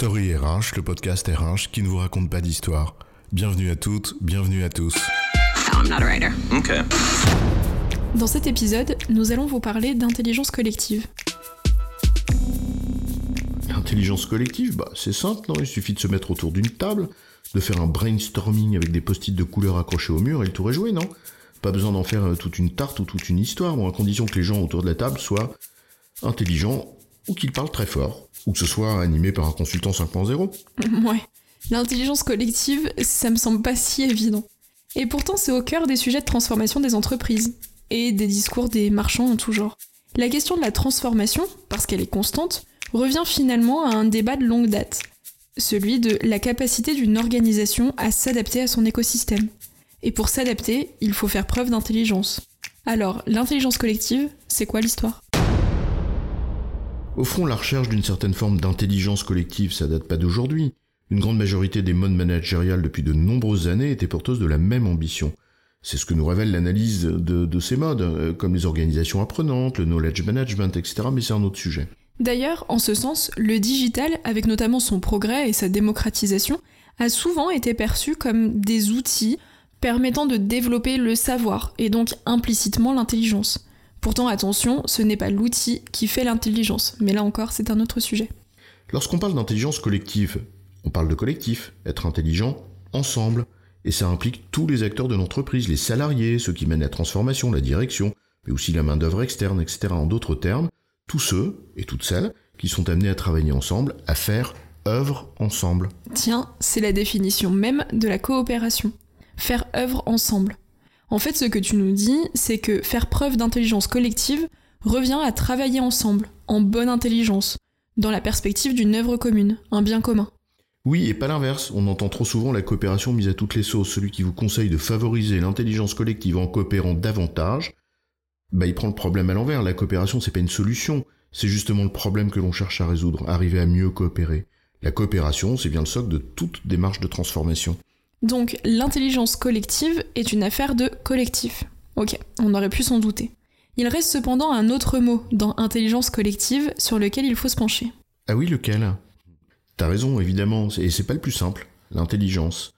Story RH, le podcast RH qui ne vous raconte pas d'histoire. Bienvenue à toutes, bienvenue à tous. I'm not a writer. Okay. Dans cet épisode, nous allons vous parler d'intelligence collective. Intelligence collective, bah c'est simple, non? Il suffit de se mettre autour d'une table, de faire un brainstorming avec des post-it de couleurs accrochés au mur et le tour est joué, non? Pas besoin d'en faire euh, toute une tarte ou toute une histoire, bon, à condition que les gens autour de la table soient intelligents ou qu'ils parlent très fort, ou que ce soit animé par un consultant 5.0. ouais. L'intelligence collective, ça me semble pas si évident. Et pourtant, c'est au cœur des sujets de transformation des entreprises et des discours des marchands en tout genre. La question de la transformation, parce qu'elle est constante, revient finalement à un débat de longue date, celui de la capacité d'une organisation à s'adapter à son écosystème. Et pour s'adapter, il faut faire preuve d'intelligence. Alors, l'intelligence collective, c'est quoi l'histoire? Au fond, la recherche d'une certaine forme d'intelligence collective, ça date pas d'aujourd'hui. Une grande majorité des modes managériales depuis de nombreuses années étaient porteuses de la même ambition. C'est ce que nous révèle l'analyse de, ces modes, euh, comme les organisations apprenantes, le knowledge management, etc. Mais c'est un autre sujet. D'ailleurs, en ce sens, le digital, avec notamment son progrès et sa démocratisation, a souvent été perçu comme des outils permettant de développer le savoir et donc implicitement l'intelligence. Pourtant, attention, ce n'est pas l'outil qui fait l'intelligence, mais là encore, c'est un autre sujet. Lorsqu'on parle d'intelligence collective, on parle de collectif, être intelligent ensemble, et ça implique tous les acteurs de l'entreprise, les salariés, ceux qui mènent la transformation, la direction, mais aussi la main-d'œuvre externe, etc. En d'autres termes, tous ceux et toutes celles qui sont amenés à travailler ensemble, à faire œuvre ensemble. Tiens, c'est la définition même de la coopération. Faire œuvre ensemble. En fait, ce que tu nous dis, c'est que faire preuve d'intelligence collective revient à travailler ensemble, en bonne intelligence, dans la perspective d'une œuvre commune, un bien commun. Oui, et pas l'inverse. On entend trop souvent la coopération mise à toutes les sauces. Celui qui vous conseille de favoriser l'intelligence collective en coopérant davantage, bah il prend le problème à l'envers. La coopération, c'est pas une solution. C'est justement le problème que l'on cherche à résoudre, arriver à mieux coopérer. La coopération, c'est bien le socle de toute démarche de transformation. Donc, l'intelligence collective est une affaire de collectif. Ok, on aurait pu s'en douter. Il reste cependant un autre mot dans intelligence collective sur lequel il faut se pencher. Ah oui, lequel? T'as raison, évidemment, et c'est pas le plus simple, l'intelligence.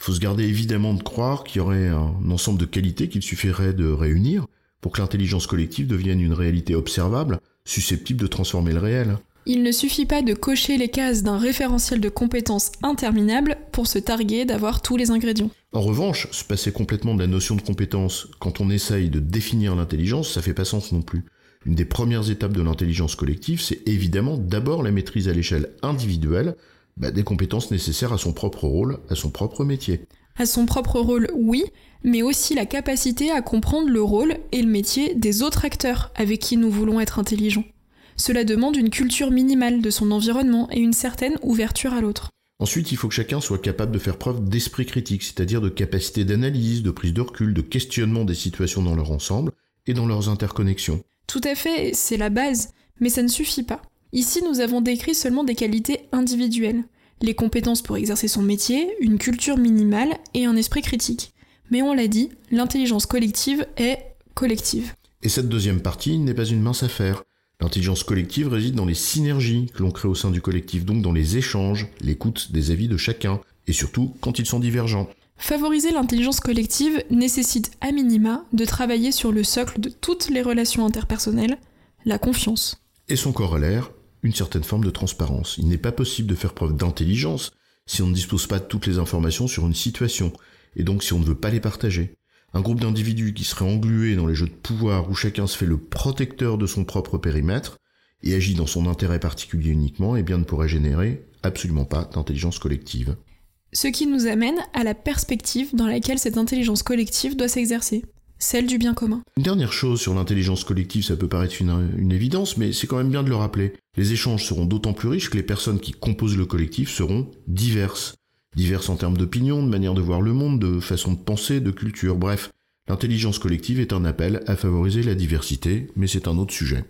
Il faut se garder évidemment de croire qu'il y aurait un ensemble de qualités qu'il suffirait de réunir pour que l'intelligence collective devienne une réalité observable, susceptible de transformer le réel. Il ne suffit pas de cocher les cases d'un référentiel de compétences interminable pour se targuer d'avoir tous les ingrédients. En revanche, se passer complètement de la notion de compétence quand on essaye de définir l'intelligence, ça fait pas sens non plus. Une des premières étapes de l'intelligence collective, c'est évidemment d'abord la maîtrise à l'échelle individuelle bah, des compétences nécessaires à son propre rôle, à son propre métier. À son propre rôle, oui, mais aussi la capacité à comprendre le rôle et le métier des autres acteurs avec qui nous voulons être intelligents. Cela demande une culture minimale de son environnement et une certaine ouverture à l'autre. Ensuite, il faut que chacun soit capable de faire preuve d'esprit critique, c'est-à-dire de capacité d'analyse, de prise de recul, de questionnement des situations dans leur ensemble et dans leurs interconnexions. Tout à fait, c'est la base, mais ça ne suffit pas. Ici, nous avons décrit seulement des qualités individuelles, les compétences pour exercer son métier, une culture minimale et un esprit critique. Mais on l'a dit, l'intelligence collective est collective. Et cette deuxième partie n'est pas une mince affaire. L'intelligence collective réside dans les synergies que l'on crée au sein du collectif, donc dans les échanges, l'écoute des avis de chacun, et surtout quand ils sont divergents. Favoriser l'intelligence collective nécessite à minima de travailler sur le socle de toutes les relations interpersonnelles, la confiance. Et son corollaire, une certaine forme de transparence. Il n'est pas possible de faire preuve d'intelligence si on ne dispose pas de toutes les informations sur une situation, et donc si on ne veut pas les partager. Un groupe d'individus qui serait englué dans les jeux de pouvoir où chacun se fait le protecteur de son propre périmètre et agit dans son intérêt particulier uniquement, eh bien ne pourrait générer absolument pas d'intelligence collective. Ce qui nous amène à la perspective dans laquelle cette intelligence collective doit s'exercer, celle du bien commun. Une dernière chose sur l'intelligence collective, ça peut paraître une, évidence, mais c'est quand même bien de le rappeler. Les échanges seront d'autant plus riches que les personnes qui composent le collectif seront diverses. Diverses en termes d'opinion, de manière de voir le monde, de façon de penser, de culture, bref. L'intelligence collective est un appel à favoriser la diversité, mais c'est un autre sujet.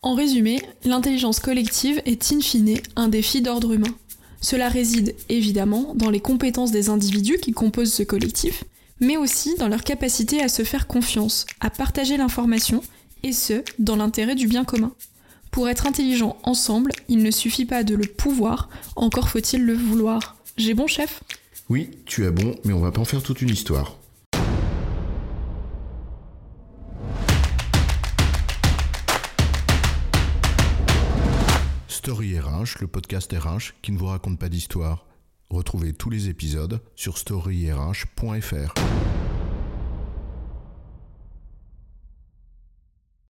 En résumé, l'intelligence collective est in fine un défi d'ordre humain. Cela réside évidemment dans les compétences des individus qui composent ce collectif, mais aussi dans leur capacité à se faire confiance, à partager l'information, et ce, dans l'intérêt du bien commun. Pour être intelligent ensemble, il ne suffit pas de le pouvoir, encore faut-il le vouloir. J'ai bon, chef? Oui, tu as bon, mais on va pas en faire toute une histoire. Story RH, le podcast RH qui ne vous raconte pas d'histoire. Retrouvez tous les épisodes sur storyrh.fr.